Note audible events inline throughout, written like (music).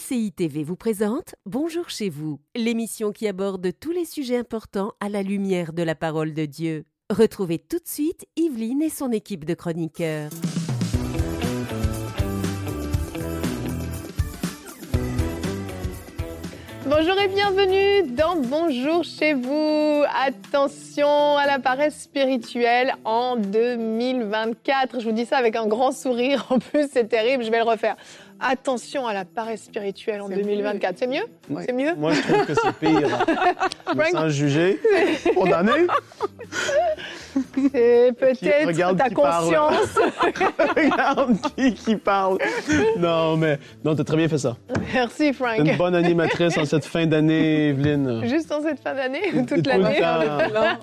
MCI TV vous présente Bonjour chez vous, l'émission qui aborde tous les sujets importants à la lumière de la parole de Dieu. Retrouvez tout de suite Yveline et son équipe de chroniqueurs. Bonjour et bienvenue dans Bonjour chez vous. Attention à la paresse spirituelle en 2024. Je vous dis ça avec un grand sourire. (laughs) En plus, c'est terrible. Je vais le refaire. Attention à la paresse spirituelle en 2024. C'est mieux C'est mieux Moi, je trouve que c'est pire. (laughs) Sans juger. Condamné. C'est peut-être ta qui conscience. (laughs) Regarde qui, qui parle. Non, mais non, t'as très bien fait ça. Merci, T'es Frank. une bonne animatrice en cette fin d'année, Evelyne. Juste en cette fin d'année ou Tout toute le l'année temps.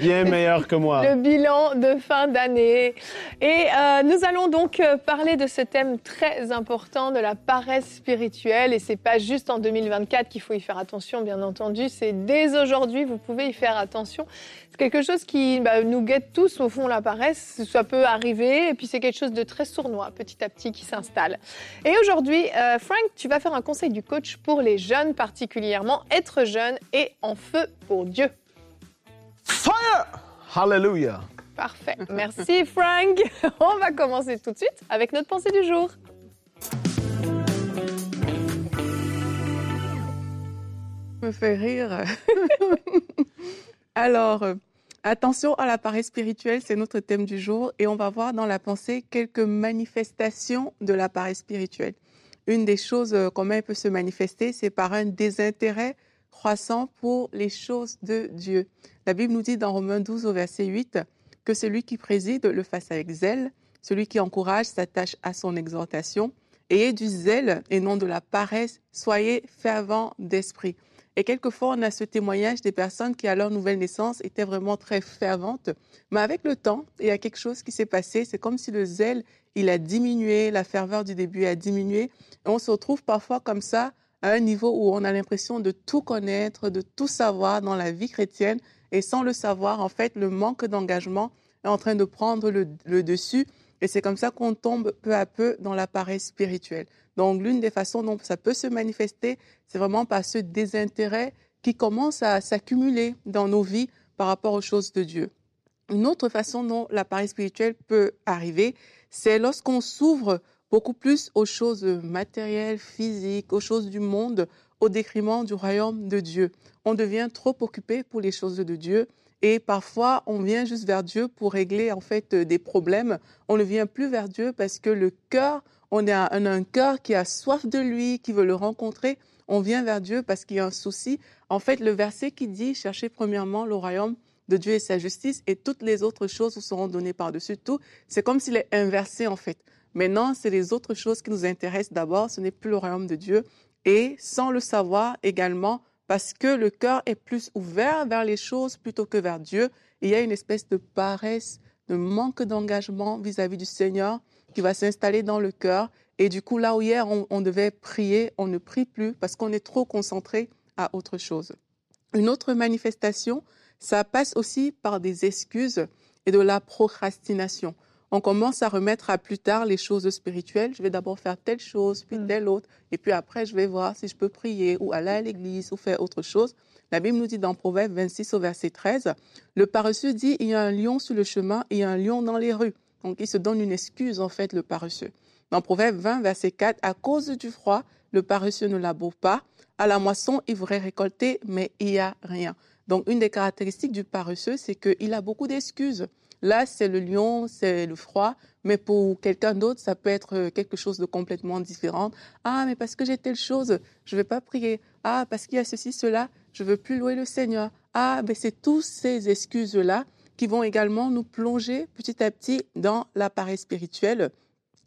Bien meilleure que moi. le bilan de fin d'année. Et euh, nous allons donc euh, parler de ce thème très important de la paresse spirituelle. Et c'est pas juste en 2024 qu'il faut y faire attention, bien entendu. C'est dès aujourd'hui, vous pouvez y faire attention. C'est quelque chose qui bah, nous guette tous au fond la paresse. Ça peut arriver. Et puis c'est quelque chose de très sournois, petit à petit, qui s'installe. Et aujourd'hui, euh, Frank, tu vas faire un conseil du coach pour les jeunes particulièrement. Être jeune et en feu pour Dieu. Fire! Hallelujah. Parfait. Merci Frank. (laughs) On va commencer tout de suite avec notre pensée du jour. me fait rire. (laughs) Alors, euh, attention à la paresse spirituelle, c'est notre thème du jour et on va voir dans la pensée quelques manifestations de la paresse spirituelle. Une des choses, euh, comment elle peut se manifester, c'est par un désintérêt croissant pour les choses de Dieu. La Bible nous dit dans Romains 12 au verset 8 que celui qui préside le fasse avec zèle, celui qui encourage s'attache à son exhortation. Ayez du zèle et non de la paresse, soyez fervents d'esprit. Et quelquefois, on a ce témoignage des personnes qui, à leur nouvelle naissance, étaient vraiment très ferventes. Mais avec le temps, il y a quelque chose qui s'est passé. C'est comme si le zèle, il a diminué, la ferveur du début a diminué. Et on se retrouve parfois comme ça, à un niveau où on a l'impression de tout connaître, de tout savoir dans la vie chrétienne. Et sans le savoir, en fait, le manque d'engagement est en train de prendre le, dessus. Et c'est comme ça qu'on tombe peu à peu dans la paresse spirituelle. Donc, l'une des façons dont ça peut se manifester, c'est vraiment par ce désintérêt qui commence à s'accumuler dans nos vies par rapport aux choses de Dieu. Une autre façon dont la paresse spirituelle peut arriver, c'est lorsqu'on s'ouvre beaucoup plus aux choses matérielles, physiques, aux choses du monde, au détriment du royaume de Dieu. On devient trop occupé pour les choses de Dieu et parfois, on vient juste vers Dieu pour régler en fait des problèmes. On ne vient plus vers Dieu parce que le cœur, on a un, un cœur qui a soif de lui, qui veut le rencontrer. On vient vers Dieu parce qu'il y a un souci. En fait, le verset qui dit cherchez premièrement le royaume de Dieu et sa justice et toutes les autres choses vous seront données par-dessus tout. C'est comme s'il est inversé en fait. Maintenant, c'est les autres choses qui nous intéressent d'abord. Ce n'est plus le royaume de Dieu. Et sans le savoir également, parce que le cœur est plus ouvert vers les choses plutôt que vers Dieu. Il y a une espèce de paresse, de manque d'engagement vis-à-vis du Seigneur qui va s'installer dans le cœur. Et du coup, là où hier on, on devait prier, on ne prie plus parce qu'on est trop concentré à autre chose. Une autre manifestation, ça passe aussi par des excuses et de la procrastination on commence à remettre à plus tard les choses spirituelles. Je vais d'abord faire telle chose, puis telle autre, et puis après, je vais voir si je peux prier ou aller à l'église ou faire autre chose. La Bible nous dit dans Proverbe 26 au verset 13, le paresseux dit, il y a un lion sur le chemin et un lion dans les rues. Donc, il se donne une excuse, en fait, le paresseux. Dans Proverbe 20, verset 4, à cause du froid, le paresseux ne laboure pas. À la moisson, il voudrait récolter, mais il n'y a rien. Donc, une des caractéristiques du paresseux, c'est qu'il a beaucoup d'excuses. Là, c'est le lion, c'est le froid, mais pour quelqu'un d'autre, ça peut être quelque chose de complètement différent. Ah, mais parce que j'ai telle chose, je ne vais pas prier. Ah, parce qu'il y a ceci, cela, je ne veux plus louer le Seigneur. Ah, mais c'est tous ces excuses-là qui vont également nous plonger petit à petit dans l'appareil spirituel.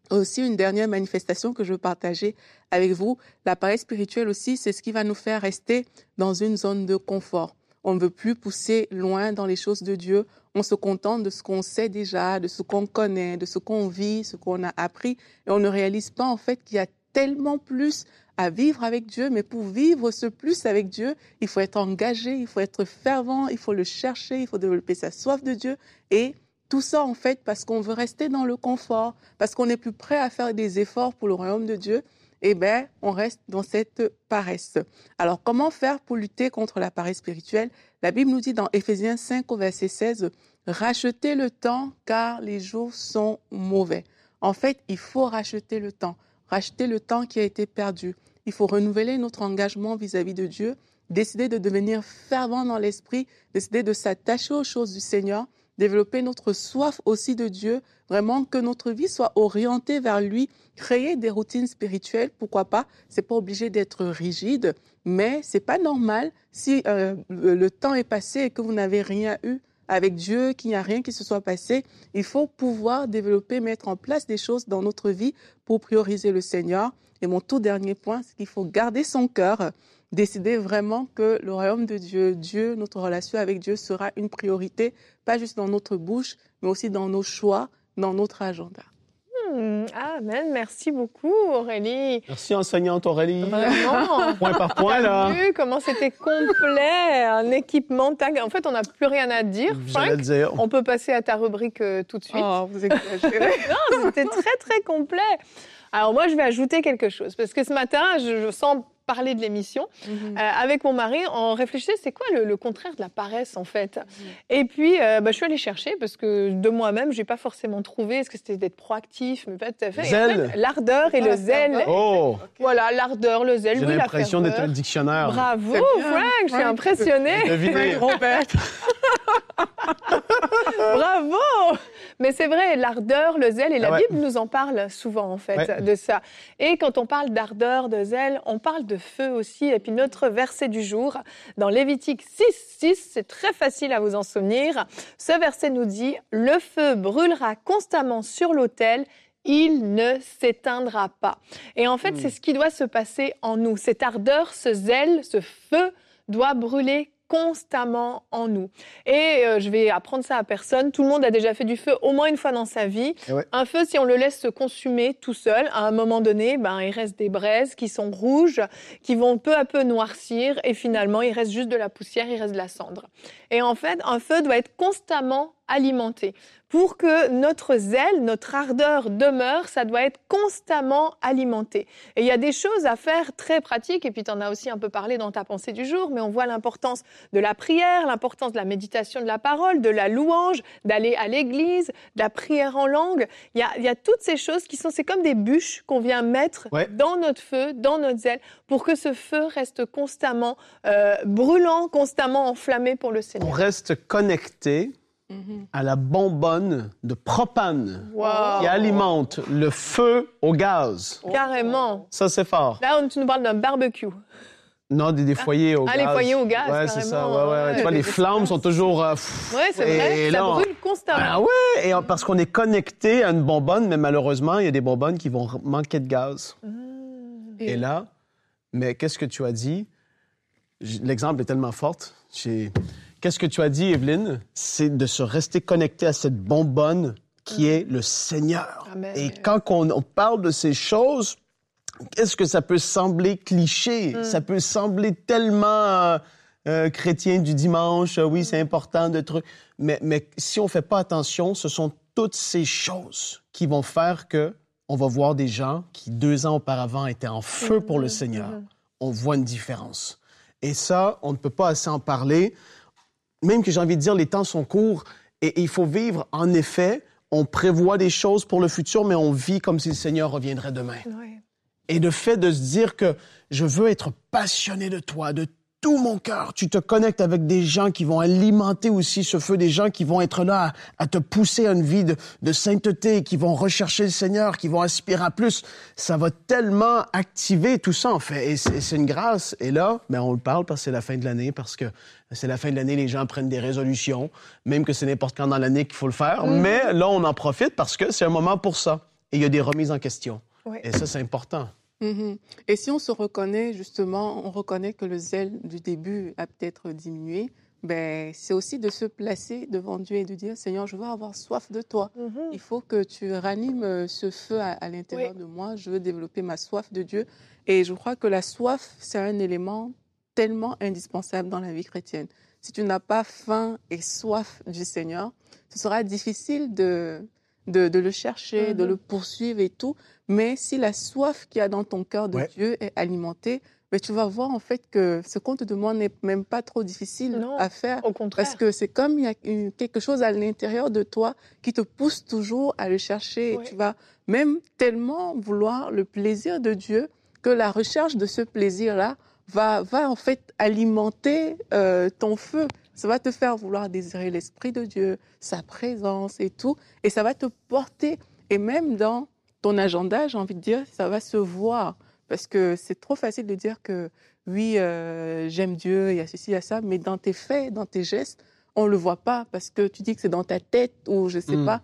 Aussi, une dernière manifestation que je veux partager avec vous, l'appareil spirituel aussi, c'est ce qui va nous faire rester dans une zone de confort. On ne veut plus pousser loin dans les choses de Dieu. On se contente de ce qu'on sait déjà, de ce qu'on connaît, de ce qu'on vit, ce qu'on a appris. Et on ne réalise pas en fait qu'il y a tellement plus à vivre avec Dieu. Mais pour vivre ce plus avec Dieu, il faut être engagé, il faut être fervent, il faut le chercher, il faut développer sa soif de Dieu. Et tout ça en fait parce qu'on veut rester dans le confort, parce qu'on n'est plus prêt à faire des efforts pour le royaume de Dieu. Eh ben, on reste dans cette paresse. Alors, comment faire pour lutter contre la paresse spirituelle? La Bible nous dit dans Éphésiens 5 au verset 16, rachetez le temps car les jours sont mauvais. En fait, il faut racheter le temps, racheter le temps qui a été perdu. Il faut renouveler notre engagement vis-à-vis de Dieu, décider de devenir fervent dans l'esprit, décider de s'attacher aux choses du Seigneur, développer notre soif aussi de Dieu, vraiment que notre vie soit orientée vers lui, créer des routines spirituelles, pourquoi pas. C'est pas obligé d'être rigide, mais c'est pas normal si euh, le temps est passé et que vous n'avez rien eu avec Dieu, qu'il n'y a rien qui se soit passé. Il faut pouvoir développer, mettre en place des choses dans notre vie pour prioriser le Seigneur. Et mon tout dernier point, c'est qu'il faut garder son cœur, décider vraiment que le royaume de Dieu, Dieu, notre relation avec Dieu sera une priorité, pas juste dans notre bouche, mais aussi dans nos choix, dans notre agenda. Hmm, amen. Merci beaucoup, Aurélie. Merci, enseignante Aurélie. Vraiment. (laughs) point par point, là. vu comment c'était complet, un équipement tag. En fait, on n'a plus rien à dire. On peut passer à ta rubrique euh, tout de suite. Oh, vous exagérez. (laughs) non, c'était très, très complet. Alors moi, je vais ajouter quelque chose, parce que ce matin, je, je sens parler de l'émission. Mhm. Euh, avec mon mari, on réfléchissait, c'est quoi le, le contraire de la paresse en fait? Et puis, euh, bah, je suis allée chercher parce que de moi-même, j'ai pas forcément trouvé. Est-ce que c'était d'être proactif Mais pas tout à fait. Et en Zèle. fait, L'ardeur et le zèle. Oh, Voilà, l'ardeur, le zèle, j'ai oui, l'impression d'être un dictionnaire. Bravo. Frank, je suis Frank. impressionnée. (laughs) Devinez. Robert. (laughs) Bravo Mais c'est vrai, l'ardeur, le zèle, et la Ah ouais. Bible nous en parle souvent, en fait, Ouais. de ça. Et quand on parle d'ardeur, de zèle, on parle de feu aussi. Et puis notre verset du jour, dans Lévitique 6, 6, c'est très facile à vous en souvenir. Ce verset nous dit, le feu brûlera constamment sur l'autel il ne s'éteindra pas. Et en fait, c'est ce qui doit se passer en nous. Cette ardeur, ce zèle, ce feu doit brûler constamment en nous. Et euh, je vais apprendre ça à personne. Tout le monde a déjà fait du feu au moins une fois dans sa vie. Eh ouais. Un feu, si on le laisse se consumer tout seul, à un moment donné, ben, il reste des braises qui sont rouges, qui vont peu à peu noircir, et finalement, il reste juste de la poussière, il reste de la cendre. Et en fait, un feu doit être constamment alimenté. Pour que notre zèle, notre ardeur demeure, ça doit être constamment alimenté. Et il y a des choses à faire très pratiques, et puis tu en as aussi un peu parlé dans ta pensée du jour, mais on voit l'importance de la prière, l'importance de la méditation de la parole, de la louange, d'aller à l'église, de la prière en langue. Il y a, il y a toutes ces choses qui sont, c'est comme des bûches qu'on vient mettre Ouais. dans notre feu, dans notre zèle, pour que ce feu reste constamment euh, brûlant, constamment enflammé pour le On Seigneur. reste connecté Mhm. à la bonbonne de propane Wow. qui alimente le feu au gaz. Carrément. Ça, c'est fort. Là, on, tu nous parles d'un barbecue. Non, des, des foyers au Ah, gaz. les foyers au gaz, Ouais, c'est ça. Ouais, ouais. ouais. Tu vois, les flammes sont toujours. euh, pff, Oui, c'est et vrai. là, ça on- brûle constamment. Ah ouais, et parce qu'on est connecté à une bonbonne, mais malheureusement, il y a des bonbonnes qui vont manquer de gaz. Mmh. Et là, mais qu'est-ce que tu as dit? L'exemple est tellement fort. J'ai- Qu'est-ce que tu as dit, Evelyne? C'est de se rester connecté à cette bonbonne qui est le Seigneur. Amen. Et quand on, on parle de ces choses, qu'est-ce que ça peut sembler cliché? Ça peut sembler tellement euh, euh, chrétien du dimanche. euh, oui, c'est important de trucs. Mais, mais si on fait pas attention, ce sont toutes ces choses qui vont faire que on va voir des gens qui, deux ans auparavant, étaient en feu pour le Seigneur. On voit une différence. Et ça, on ne peut pas assez en parler. Même que j'ai envie de dire, les temps sont courts et, et il faut vivre, en effet, on prévoit des choses pour le futur, mais on vit comme si le Seigneur reviendrait demain. Et le fait de se dire que je veux être passionné de toi, de tout mon cœur, tu te connectes avec des gens qui vont alimenter aussi ce feu, des gens qui vont être là à, à te pousser à une vie de, de sainteté, qui vont rechercher le Seigneur, qui vont aspirer à plus. Ça va tellement activer tout ça, en fait. Et c'est une grâce. Et là, ben, on le parle parce que c'est la fin de l'année, parce que c'est la fin de l'année, les gens prennent des résolutions, même que c'est n'importe quand dans l'année qu'il faut le faire. Mais là, on en profite parce que c'est un moment pour ça. Et il y a des remises en question. Et ça, c'est important. Mhm. Et si on se reconnaît, justement, on reconnaît que le zèle du début a peut-être diminué, ben, c'est aussi de se placer devant Dieu et de dire, Seigneur, je veux avoir soif de toi. Mhm. Il faut que tu ranimes euh, ce feu à, à l'intérieur de moi. Je veux développer ma soif de Dieu. Et je crois que la soif, c'est un élément tellement indispensable dans la vie chrétienne. Si tu n'as pas faim et soif du Seigneur, ce sera difficile de de, de le chercher, de Mhm. le poursuivre et tout. Mais si la soif qu'il y a dans ton cœur de Ouais. Dieu est alimentée, mais tu vas voir en fait que ce qu'on te demande n'est même pas trop difficile Non. à faire. Au contraire. Parce que c'est comme il y a une- quelque chose à l'intérieur de toi qui te pousse toujours à le chercher. Ouais. Et tu vas même tellement vouloir le plaisir de Dieu que la recherche de ce plaisir-là va, va en fait alimenter euh, ton feu. Ça va te faire vouloir désirer l'Esprit de Dieu, sa présence et tout. Et ça va te porter. Et même dans ton agenda, j'ai envie de dire, ça va se voir. Parce que c'est trop facile de dire que oui, euh, j'aime Dieu, il y a ceci, il y a ça, mais dans tes faits, dans tes gestes, on le voit pas parce que tu dis que c'est dans ta tête ou je sais Mm. pas.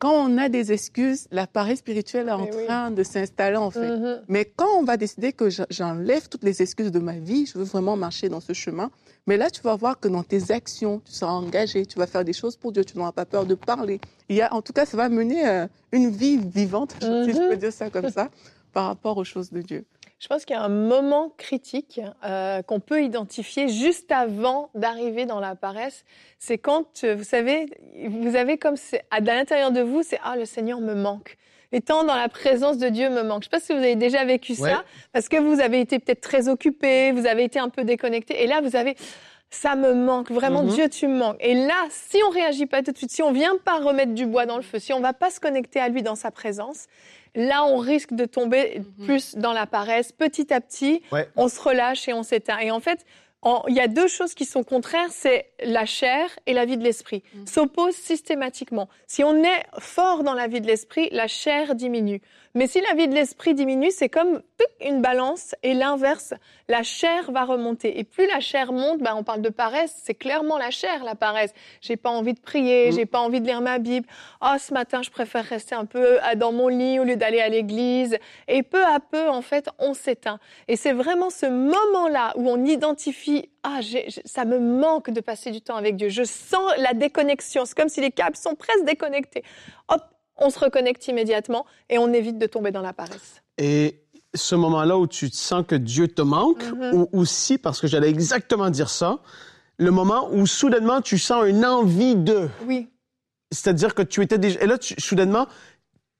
Quand on a des excuses, l'appareil spirituel est en Mais oui. train de s'installer en fait. Mhm. Mais quand on va décider que je- j'enlève toutes les excuses de ma vie, je veux vraiment marcher dans ce chemin, mais là, tu vas voir que dans tes actions, tu seras engagé, tu vas faire des choses pour Dieu, tu n'auras pas peur de parler. Il y a, en tout cas, ça va mener euh, une vie vivante, (laughs) si je peux dire ça comme ça, par rapport aux choses de Dieu. Je pense qu'il y a un moment critique euh, qu'on peut identifier juste avant d'arriver dans la paresse. C'est quand, euh, vous savez, vous avez comme à l'intérieur de vous, c'est ah le Seigneur me manque. Temps dans la présence de Dieu me manquent. Je ne sais pas si vous avez déjà vécu Ouais. ça, parce que vous avez été peut-être très occupé, vous avez été un peu déconnecté, et là vous avez ça me manque vraiment Mhm. Dieu tu me manques. Et là, si on réagit pas tout de suite, si on vient pas remettre du bois dans le feu, si on va pas se connecter à lui dans sa présence, là on risque de tomber Mhm. plus dans la paresse. Petit à petit, Ouais. on se relâche et on s'éteint. Et en fait, il y a deux choses qui sont contraires, c'est la chair et la vie de l'esprit. Mhm. S'opposent systématiquement. Si on est fort dans la vie de l'esprit, la chair diminue. Mais si la vie de l'esprit diminue, c'est comme une balance et l'inverse, la chair va remonter. Et plus la chair monte, ben on parle de paresse, c'est clairement la chair, la paresse. J'ai pas envie de prier, Mm. j'ai pas envie de lire ma Bible. Oh, ce matin, je préfère rester un peu à- dans mon lit au lieu d'aller à l'église. Et peu à peu, en fait, on s'éteint. Et c'est vraiment ce moment-là où on identifie, ah, ça me manque de passer du temps avec Dieu. Je sens la déconnexion. C'est comme si les câbles sont presque déconnectés. Hop, on se reconnecte immédiatement et on évite de tomber dans la paresse. Et ce moment-là où tu te sens que Dieu te manque, Mhm. ou aussi, parce que j'allais exactement dire ça, le moment où soudainement tu sens une envie de. Oui, C'est-à-dire que tu étais déjà. Et là, tu- soudainement,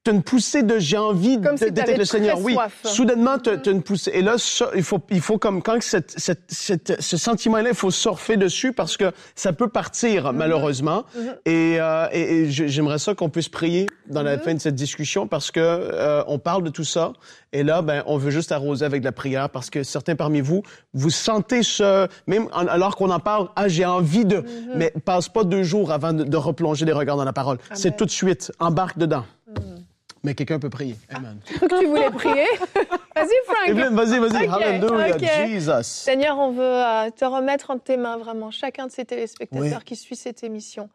tu une poussée de j'ai envie Comme de- si d'être le Seigneur. Oui. Soudainement, tu as une poussée. Et là, ça, il faut, il faut comme quand cette, cette, cette- ce sentiment-là, il faut surfer dessus parce que ça peut partir, malheureusement. Mhm. Et, euh, et, j'aimerais ça qu'on puisse prier dans la Mhm. fin de cette discussion parce que euh, on parle de tout ça. Et là, ben, on veut juste arroser avec de la prière parce que certains parmi vous, vous sentez ce, même en- alors qu'on en parle, ah, j'ai envie de, mais passe pas deux jours avant de, de replonger les regards dans la parole. C'est tout de suite, embarque dedans. Mais quelqu'un peut prier. Amen. Cru que tu voulais prier? (laughs) Vas-y, Frank. Vas-y, vas-y. Ok, Hallelujah, ok. Jesus. Seigneur, on veut euh, te remettre entre tes mains vraiment chacun de ces téléspectateurs Oui. qui suit cette émission.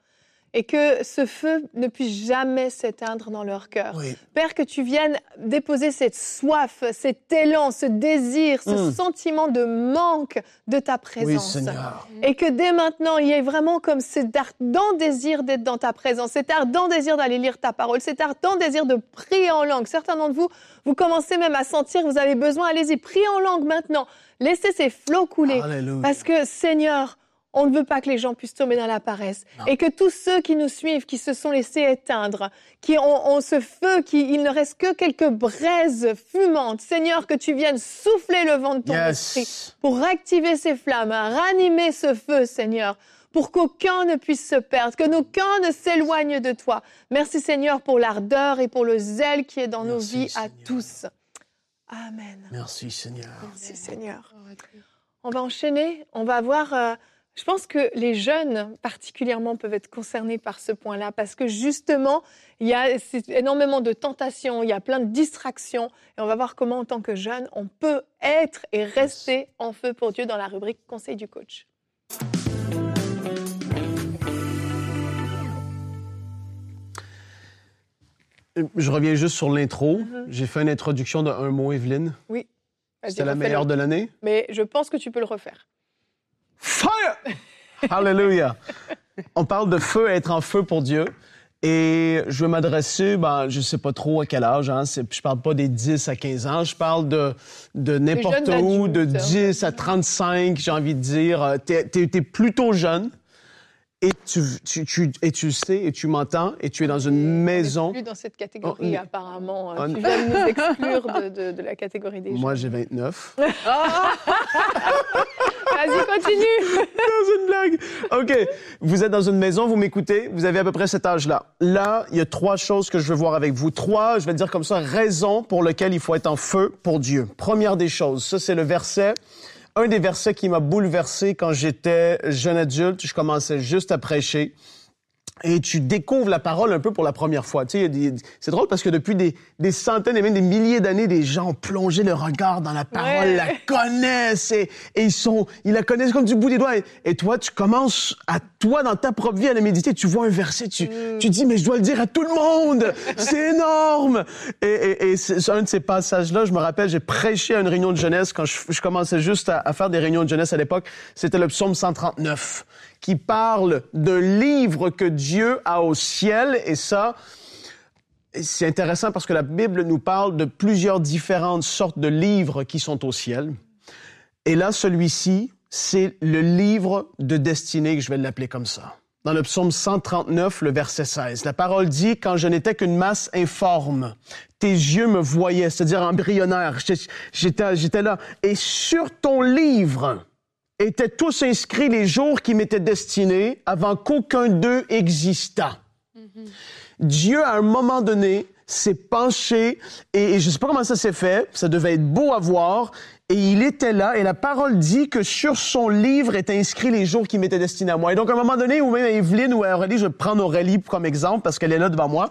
Et que ce feu ne puisse jamais s'éteindre dans leur cœur. Oui. Père, que tu viennes déposer cette soif, cet élan, ce désir, ce Mm. sentiment de manque de ta Oui, présence. Seigneur. Et que dès maintenant, il y ait vraiment comme cet ardent désir d'être dans ta présence, cet ardent désir d'aller lire ta parole, cet ardent désir de prier en langue. Certains d'entre vous, vous commencez même à sentir que vous avez besoin, allez-y, priez en langue maintenant. Laissez ces flots couler. Alléluia. Parce que, Seigneur, on ne veut pas que les gens puissent tomber dans la paresse. Non. Et que tous ceux qui nous suivent, qui se sont laissés éteindre, qui ont, ont ce feu, qui, il ne reste que quelques braises fumantes, Seigneur, que tu viennes souffler le vent de ton esprit pour activer ces flammes, ranimer ce feu, Seigneur, pour qu'aucun ne puisse se perdre, que qu'aucun ne s'éloigne de toi. Merci, Seigneur, pour l'ardeur et pour le zèle qui est dans nos vies à tous. Amen. Merci, Seigneur. Merci, Seigneur. On va enchaîner. On va voir. euh, je pense que les jeunes, particulièrement, peuvent être concernés par ce point-là, parce que justement, il y a énormément de tentations, il y a plein de distractions, et on va voir comment, en tant que jeune, on peut être et rester en feu pour Dieu dans la rubrique Conseil du coach. Je reviens juste sur l'intro. Mhm. J'ai fait une introduction de un mot, Evelyne. Vas-y, C'était la meilleure de l'année? Mais je pense que tu peux le refaire. Fire! (laughs) Hallelujah! On parle de feu, être en feu pour Dieu. Et je veux m'adresser, ben, je sais pas trop à quel âge, hein, je parle pas des 10 à 15 ans, je parle de, de n'importe où, de adultes. 10 à 35, j'ai envie de dire. Euh, t'es plutôt jeune. Et tu, tu, tu, et tu le sais, et tu m'entends, et tu es dans une maison. plus dans cette catégorie, apparemment. on- Tu viens de nous (laughs) exclure de, de- de la catégorie des Moi, j'ai 29. (laughs) Vas-y, continue. (laughs) C'est une blague. OK. Vous êtes dans une maison, vous m'écoutez, vous avez à peu près cet âge-là. Là, il y a trois choses que je veux voir avec vous. Trois, je vais dire comme ça, raisons pour lesquelles il faut être en feu pour Dieu. Première des choses, ça c'est le verset, un des versets qui m'a bouleversé quand j'étais jeune adulte. Je commençais juste à prêcher. Et tu découvres la parole un peu pour la première fois. Tu sais, c'est drôle parce que depuis des, des centaines et même des milliers d'années, des gens ont plongé le regard dans la parole, Ouais. la (laughs) connaissent et, et ils sont, ils la connaissent comme du bout des doigts. Et, et toi, tu commences à toi dans ta propre vie à la méditer. Tu vois un verset, tu, tu dis mais je dois le dire à tout le monde. (laughs) C'est énorme. Et, et, et c'est c'est un de ces passages-là. Je me rappelle, j'ai prêché à une réunion de jeunesse quand je, je commençais juste à, à faire des réunions de jeunesse à l'époque. C'était le psaume 139 qui parle d'un livre que Dieu a au ciel et ça, c'est intéressant parce que la Bible nous parle de plusieurs différentes sortes de livres qui sont au ciel. Et là, celui-ci, c'est le livre de destinée, que je vais l'appeler comme ça. Dans le psaume 139, le verset 16, la parole dit, quand je n'étais qu'une masse informe, tes yeux me voyaient, c'est-à-dire embryonnaire, j'étais là. Et sur ton livre étaient tous inscrits les jours qui m'étaient destinés avant qu'aucun d'eux existât. Dieu, à un moment donné, s'est penché, et, et je ne sais pas comment ça s'est fait, ça devait être beau à voir, et il était là, et la parole dit que sur son livre étaient inscrits les jours qui m'étaient destinés à moi. Et donc, à un moment donné, ou même à Evelyne ou à Aurélie, je vais prendre Aurélie comme exemple, parce qu'elle est là devant moi,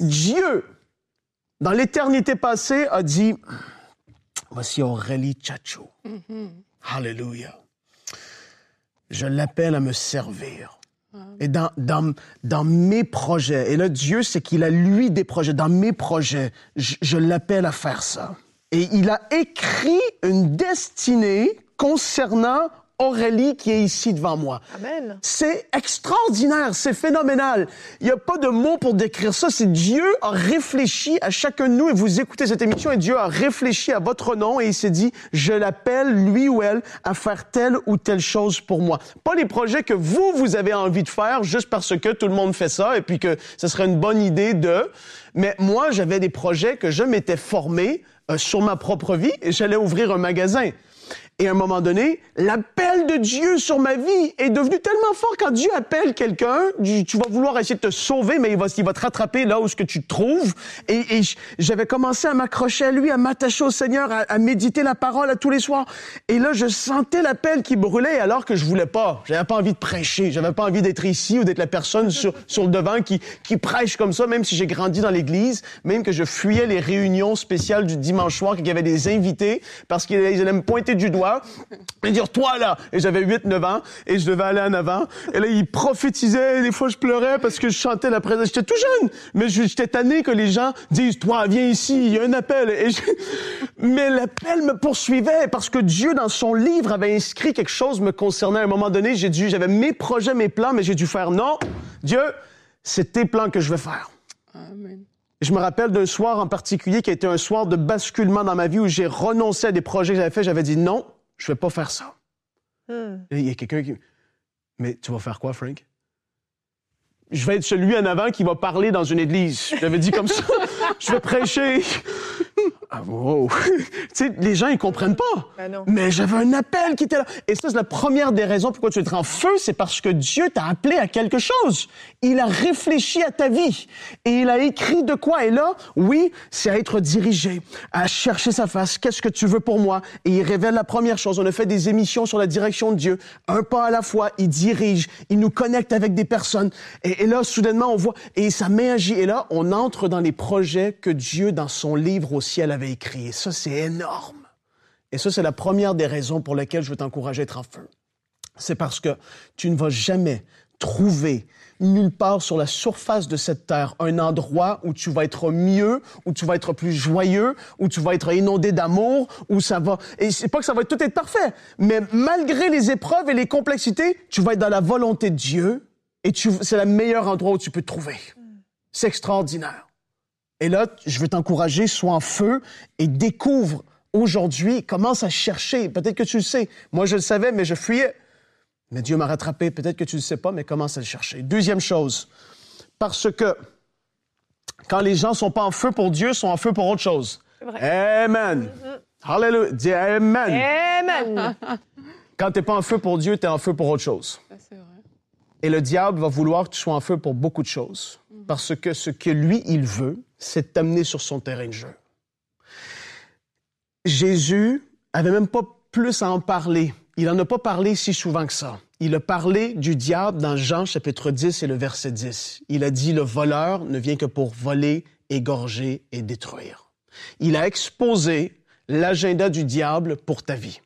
Dieu, dans l'éternité passée, a dit, voici Aurélie Tchatcho. Hallelujah. Je l'appelle à me servir. Et dans, dans, dans mes projets, et là, Dieu, c'est qu'il a lui des projets. Dans mes projets, je, je l'appelle à faire ça. Et il a écrit une destinée concernant Aurélie qui est ici devant moi. Amen. C'est extraordinaire, c'est phénoménal. Il n'y a pas de mots pour décrire ça. C'est Dieu a réfléchi à chacun de nous et vous écoutez cette émission et Dieu a réfléchi à votre nom et il s'est dit, je l'appelle, lui ou elle, à faire telle ou telle chose pour moi. Pas les projets que vous, vous avez envie de faire juste parce que tout le monde fait ça et puis que ce serait une bonne idée de... Mais moi, j'avais des projets que je m'étais formé euh, sur ma propre vie et j'allais ouvrir un magasin. Et à un moment donné, l'appel de Dieu sur ma vie est devenu tellement fort. Quand Dieu appelle quelqu'un, tu vas vouloir essayer de te sauver, mais il va, il va te rattraper là où ce que tu te trouves. Et, j'avais commencé à m'accrocher à lui, à m'attacher au Seigneur, à, à méditer la parole à tous les soirs. Et là, je sentais l'appel qui brûlait alors que je voulais pas. J'avais pas envie de prêcher. J'avais pas envie d'être ici ou d'être la personne sur, sur le devant qui, qui prêche comme ça, même si j'ai grandi dans l'église, même que je fuyais les réunions spéciales du dimanche soir, qu'il y avait des invités parce qu'ils allaient me pointer du doigt et dire toi là. Et j'avais 8 9 ans. Et je devais aller en avant et là ils prophétisaient. Des fois je pleurais parce que je chantais la présence. J'étais tout jeune. Mais j'étais tanné que les gens disent toi viens ici. Il y a un appel. Et je- mais l'appel me poursuivait parce que Dieu dans son livre avait inscrit quelque chose me concernant. À un moment donné j'ai dû j'avais mes projets mes plans mais j'ai dû faire non Dieu c'est tes plans que je veux faire. Amen. je me rappelle d'un soir en particulier qui a été un soir de basculement dans ma vie où j'ai renoncé à des projets que j'avais faits. J'avais dit non, je vais pas faire ça. Et il y a quelqu'un qui... Mais tu vas faire quoi, Frank? Je vais être celui en avant qui va parler dans une église. J'avais dit comme ça. (laughs) je vais prêcher. Ah, wow. (laughs) les gens, ils comprennent pas. Bah non. Mais j'avais un appel qui était là. Et ça, c'est la première des raisons pourquoi tu es en feu, c'est parce que Dieu t'a appelé à quelque chose. Il a réfléchi à ta vie. Et il a écrit de quoi. Et là, oui, c'est à être dirigé, à chercher sa face. Qu'est-ce que tu veux pour moi? Et il révèle la première chose. On a fait des émissions sur la direction de Dieu. Un pas à la fois, il dirige, il nous connecte avec des personnes. Et, et là, soudainement, on voit, et sa main agit. Et là, on entre dans les projets que Dieu, dans son livre au ciel, avait écrits. Et ça, c'est énorme. Et ça, c'est la première des raisons pour lesquelles je veux t'encourager à être en feu. C'est parce que tu ne vas jamais trouver nulle part sur la surface de cette terre un endroit où tu vas être mieux, où tu vas être plus joyeux, où tu vas être inondé d'amour, où ça va... Et c'est pas que ça va tout être parfait, mais malgré les épreuves et les complexités, tu vas être dans la volonté de Dieu et tu... c'est le meilleur endroit où tu peux te trouver. C'est extraordinaire. Et là, je veux t'encourager, sois en feu et découvre aujourd'hui, commence à chercher. Peut-être que tu le sais. Moi, je le savais, mais je fuyais. Mais Dieu m'a rattrapé. Peut-être que tu ne le sais pas, mais commence à le chercher. Deuxième chose, parce que quand les gens sont pas en feu pour Dieu, sont en feu pour autre chose. Amen. Hallelujah. Dis Amen. Amen. (laughs) Quand tu n'es pas en feu pour Dieu, tu es en feu pour autre chose. Et le diable va vouloir que tu sois en feu pour beaucoup de choses. Parce que ce que lui, il veut, c'est t'amener sur son terrain de jeu. Jésus avait même pas plus à en parler. Il n'en a pas parlé si souvent que ça. Il a parlé du diable dans Jean chapitre 10 et le verset 10. Il a dit, le voleur ne vient que pour voler, égorger et détruire. Il a exposé l'agenda du diable pour ta vie.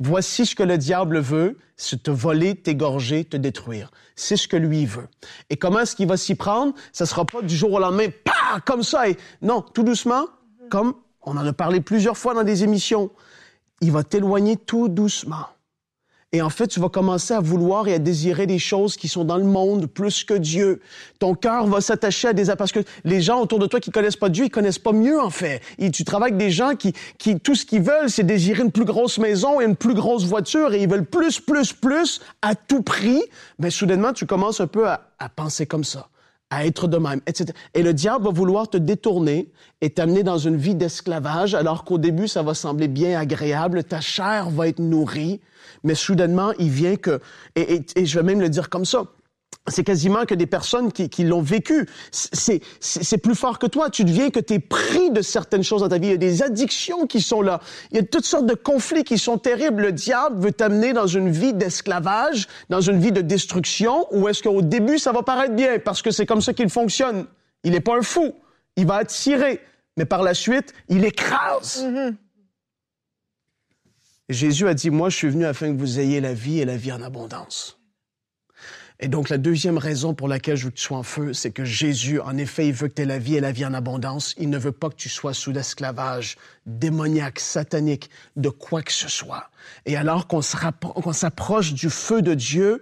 Voici ce que le diable veut, c'est te voler, t'égorger, te détruire. C'est ce que lui veut. Et comment est-ce qu'il va s'y prendre? Ça sera pas du jour au lendemain, pas comme ça. Et... Non, tout doucement, comme on en a parlé plusieurs fois dans des émissions. Il va t'éloigner tout doucement. Et en fait, tu vas commencer à vouloir et à désirer des choses qui sont dans le monde plus que Dieu. Ton cœur va s'attacher à des... Parce que les gens autour de toi qui connaissent pas Dieu, ils connaissent pas mieux, en fait. Et tu travailles avec des gens qui, qui tout ce qu'ils veulent, c'est désirer une plus grosse maison et une plus grosse voiture et ils veulent plus, plus, plus à tout prix. Mais soudainement, tu commences un peu à, à penser comme ça à être de même, etc. Et le diable va vouloir te détourner et t'amener dans une vie d'esclavage, alors qu'au début, ça va sembler bien agréable, ta chair va être nourrie, mais soudainement, il vient que, et, et, et je vais même le dire comme ça, c'est quasiment que des personnes qui, qui l'ont vécu. C'est, c'est plus fort que toi. Tu deviens que tu es pris de certaines choses dans ta vie. Il y a des addictions qui sont là. Il y a toutes sortes de conflits qui sont terribles. Le diable veut t'amener dans une vie d'esclavage, dans une vie de destruction, ou est-ce qu'au début, ça va paraître bien parce que c'est comme ça qu'il fonctionne? Il n'est pas un fou. Il va attirer. Mais par la suite, il écrase. Mm-hmm. Jésus a dit, moi, je suis venu afin que vous ayez la vie et la vie en abondance. Et donc, la deuxième raison pour laquelle je veux que tu sois en feu, c'est que Jésus, en effet, il veut que tu aies la vie et la vie en abondance. Il ne veut pas que tu sois sous l'esclavage démoniaque, satanique, de quoi que ce soit. Et alors qu'on s'approche du feu de Dieu,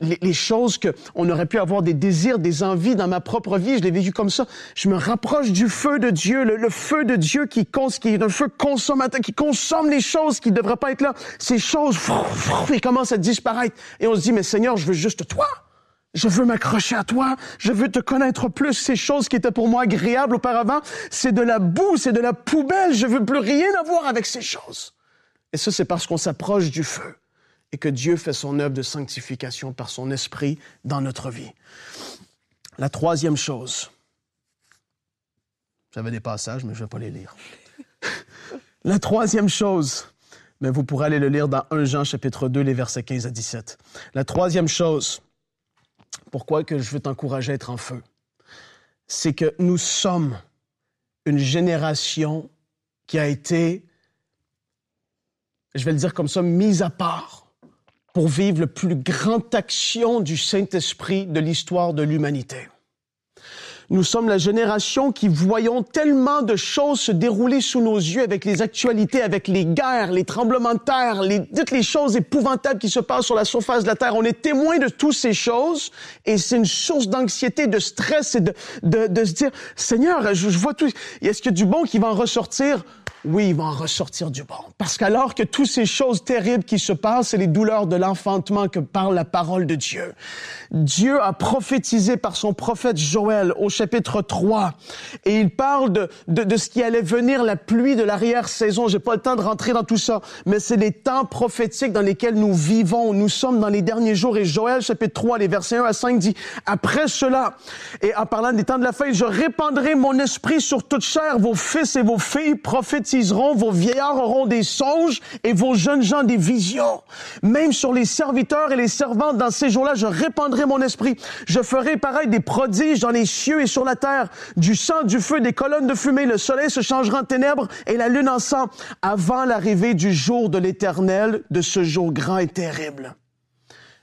les, les, choses que on aurait pu avoir des désirs, des envies dans ma propre vie, je l'ai vécu comme ça. Je me rapproche du feu de Dieu, le, le feu de Dieu qui, qui est un feu consommateur, qui consomme les choses qui ne devraient pas être là. Ces choses, ils commencent à disparaître. Et on se dit, mais Seigneur, je veux juste toi. Je veux m'accrocher à toi. Je veux te connaître plus. Ces choses qui étaient pour moi agréables auparavant, c'est de la boue, c'est de la poubelle. Je veux plus rien avoir avec ces choses. Et ça, c'est parce qu'on s'approche du feu et que Dieu fait son œuvre de sanctification par son esprit dans notre vie. La troisième chose, j'avais des passages, mais je ne vais pas les lire. (laughs) La troisième chose, mais vous pourrez aller le lire dans 1 Jean chapitre 2, les versets 15 à 17. La troisième chose, pourquoi que je veux t'encourager à être en feu, c'est que nous sommes une génération qui a été, je vais le dire comme ça, mise à part pour vivre le plus grand action du Saint-Esprit de l'histoire de l'humanité. Nous sommes la génération qui voyons tellement de choses se dérouler sous nos yeux avec les actualités, avec les guerres, les tremblements de terre, les, toutes les choses épouvantables qui se passent sur la surface de la terre. On est témoin de toutes ces choses et c'est une source d'anxiété, de stress et de, de, de se dire, Seigneur, je, je vois tout, est-ce qu'il y a du bon qui va en ressortir? Oui, il va en ressortir du bon. Parce qu'alors que toutes ces choses terribles qui se passent, c'est les douleurs de l'enfantement que parle la parole de Dieu. Dieu a prophétisé par son prophète Joël au chapitre 3 et il parle de, de, ce qui allait venir, la pluie de l'arrière-saison. J'ai pas le temps de rentrer dans tout ça, mais c'est les temps prophétiques dans lesquels nous vivons. Nous sommes dans les derniers jours et Joël chapitre 3, les versets 1 à 5 dit, après cela, et en parlant des temps de la fin, je répandrai mon esprit sur toute chair, vos fils et vos filles vos vieillards auront des songes et vos jeunes gens des visions. Même sur les serviteurs et les servantes dans ces jours-là, je répandrai mon esprit. Je ferai pareil des prodiges dans les cieux et sur la terre, du sang, du feu, des colonnes de fumée. Le soleil se changera en ténèbres et la lune en sang avant l'arrivée du jour de l'éternel, de ce jour grand et terrible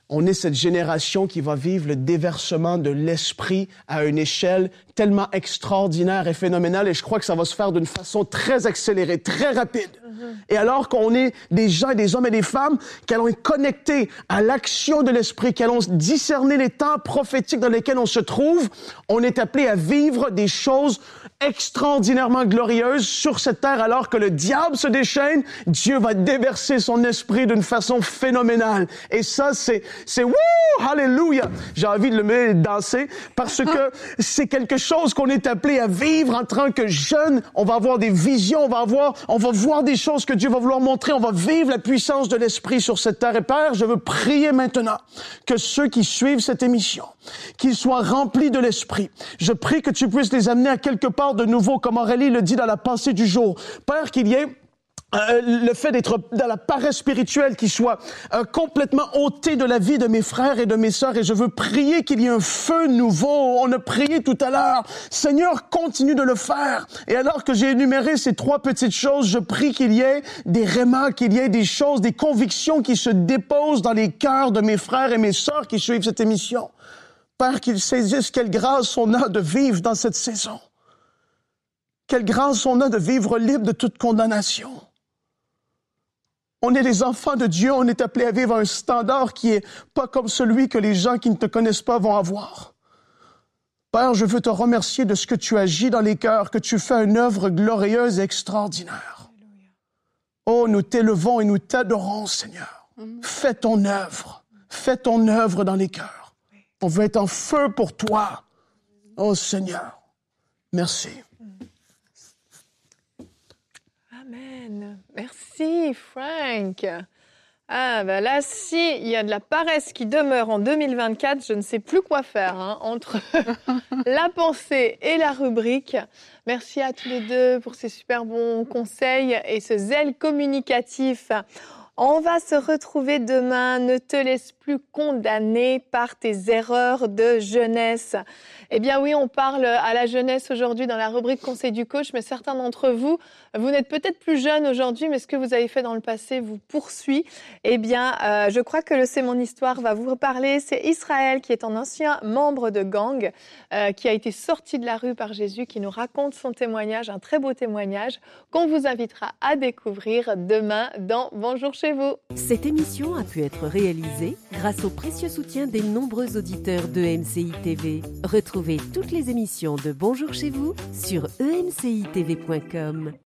on est cette génération qui va vivre le déversement de l'esprit à une échelle tellement extraordinaire et phénoménale, et je crois que ça va se faire d'une façon très accélérée, très rapide. Mm-hmm. Et alors qu'on est des gens et des hommes et des femmes qui allons être connectés à l'action de l'Esprit, qui allons discerner les temps prophétiques dans lesquels on se trouve, on est appelé à vivre des choses extraordinairement glorieuses sur cette terre alors que le diable se déchaîne, Dieu va déverser son esprit d'une façon phénoménale. Et ça, c'est, c'est wouh, hallelujah. J'ai envie de le mettre danser parce que (laughs) c'est quelque chose qu'on est appelé à vivre en tant que jeune. On va avoir des visions, on va avoir, on va voir des choses que Dieu va vouloir montrer, on va vivre la puissance de l'esprit sur cette terre. Et Père, je veux prier maintenant que ceux qui suivent cette émission, qu'ils soient remplis de l'esprit. Je prie que tu puisses les amener à quelque part de nouveau, comme Aurélie le dit dans la pensée du jour. Père, qu'il y ait euh, le fait d'être dans la paresse spirituelle qui soit euh, complètement ôté de la vie de mes frères et de mes sœurs et je veux prier qu'il y ait un feu nouveau. On a prié tout à l'heure. Seigneur, continue de le faire. Et alors que j'ai énuméré ces trois petites choses, je prie qu'il y ait des rémas, qu'il y ait des choses, des convictions qui se déposent dans les cœurs de mes frères et mes sœurs qui suivent cette émission. Père, qu'ils saisissent quelle grâce on a de vivre dans cette saison. Quelle grâce on a de vivre libre de toute condamnation. On est les enfants de Dieu, on est appelé à vivre un standard qui est pas comme celui que les gens qui ne te connaissent pas vont avoir. Père, je veux te remercier de ce que tu agis dans les cœurs, que tu fais une œuvre glorieuse et extraordinaire. Oh, nous t'élevons et nous t'adorons, Seigneur. Fais ton œuvre. Fais ton œuvre dans les cœurs. On veut être en feu pour toi. Oh, Seigneur. Merci. Amen. Merci, Frank. Ah, ben là, si il y a de la paresse qui demeure en 2024, je ne sais plus quoi faire hein, entre (laughs) la pensée et la rubrique. Merci à tous les deux pour ces super bons conseils et ce zèle communicatif. On va se retrouver demain. Ne te laisse plus condamner par tes erreurs de jeunesse. Eh bien oui, on parle à la jeunesse aujourd'hui dans la rubrique Conseil du coach, mais certains d'entre vous, vous n'êtes peut-être plus jeunes aujourd'hui, mais ce que vous avez fait dans le passé vous poursuit. Eh bien, euh, je crois que le C'est mon histoire va vous reparler. C'est Israël qui est un ancien membre de gang, euh, qui a été sorti de la rue par Jésus, qui nous raconte son témoignage, un très beau témoignage qu'on vous invitera à découvrir demain dans Bonjour chez vous. Cette émission a pu être réalisée grâce au précieux soutien des nombreux auditeurs de MCI TV. Retrouvez toutes les émissions de Bonjour chez vous sur emcitv.com.